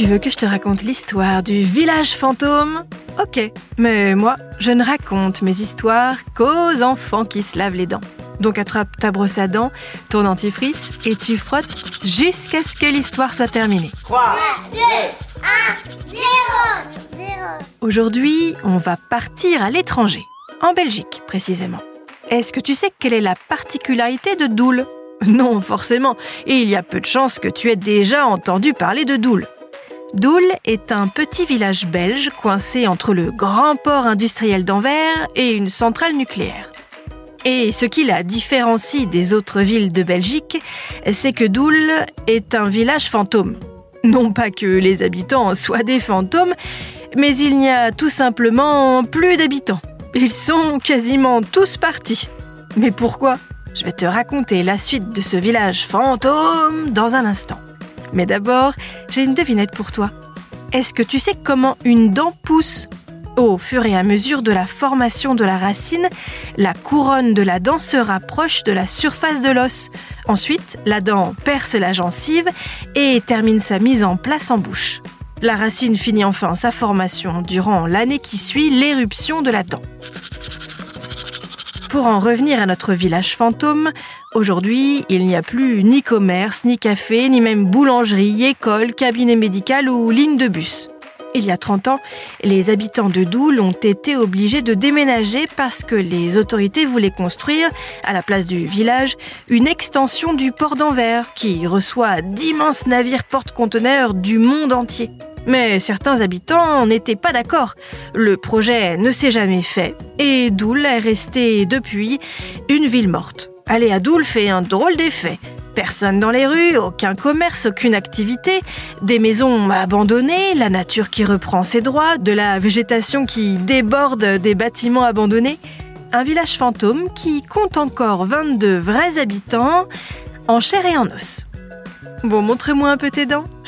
Tu veux que je te raconte l'histoire du village fantôme? Ok, mais moi, je ne raconte mes histoires qu'aux enfants qui se lavent les dents. Donc attrape ta brosse à dents, ton dentifrice et tu frottes jusqu'à ce que l'histoire soit terminée. 3, 2, 1, 0, 0. Aujourd'hui, on va partir à l'étranger, en Belgique précisément. Est-ce que tu sais quelle est la particularité de Doul Non, forcément, et il y a peu de chances que tu aies déjà entendu parler de Doul. Doul est un petit village belge coincé entre le grand port industriel d'Anvers et une centrale nucléaire. Et ce qui la différencie des autres villes de Belgique, c'est que Doul est un village fantôme. Non pas que les habitants soient des fantômes, mais il n'y a tout simplement plus d'habitants. Ils sont quasiment tous partis. Mais pourquoi? Je vais te raconter la suite de ce village fantôme dans un instant. Mais d'abord, j'ai une devinette pour toi. Est-ce que tu sais comment une dent pousse? Au fur et à mesure de la formation de la racine, la couronne de la dent se rapproche de la surface de l'os. Ensuite, la dent perce la gencive et termine sa mise en place en bouche. La racine finit enfin sa formation durant l'année qui suit l'éruption de la dent. Pour en revenir à notre village fantôme, aujourd'hui, il n'y a plus ni commerce, ni café, ni même boulangerie, école, cabinet médical ou ligne de bus. Il y a 30 ans, les habitants de Doul ont été obligés de déménager parce que les autorités voulaient construire, à la place du village, une extension du port d'Anvers qui reçoit d'immenses navires porte-conteneurs du monde entier. Mais certains habitants n'étaient pas d'accord. Le projet ne s'est jamais fait et Doul est resté depuis une ville morte. Aller à Doul fait un drôle d'effet. Personne dans les rues, aucun commerce, aucune activité, des maisons abandonnées, la nature qui reprend ses droits, de la végétation qui déborde des bâtiments abandonnés. Un village fantôme qui compte encore 22 vrais habitants en chair et en os. Bon, montrez-moi un peu tes dents.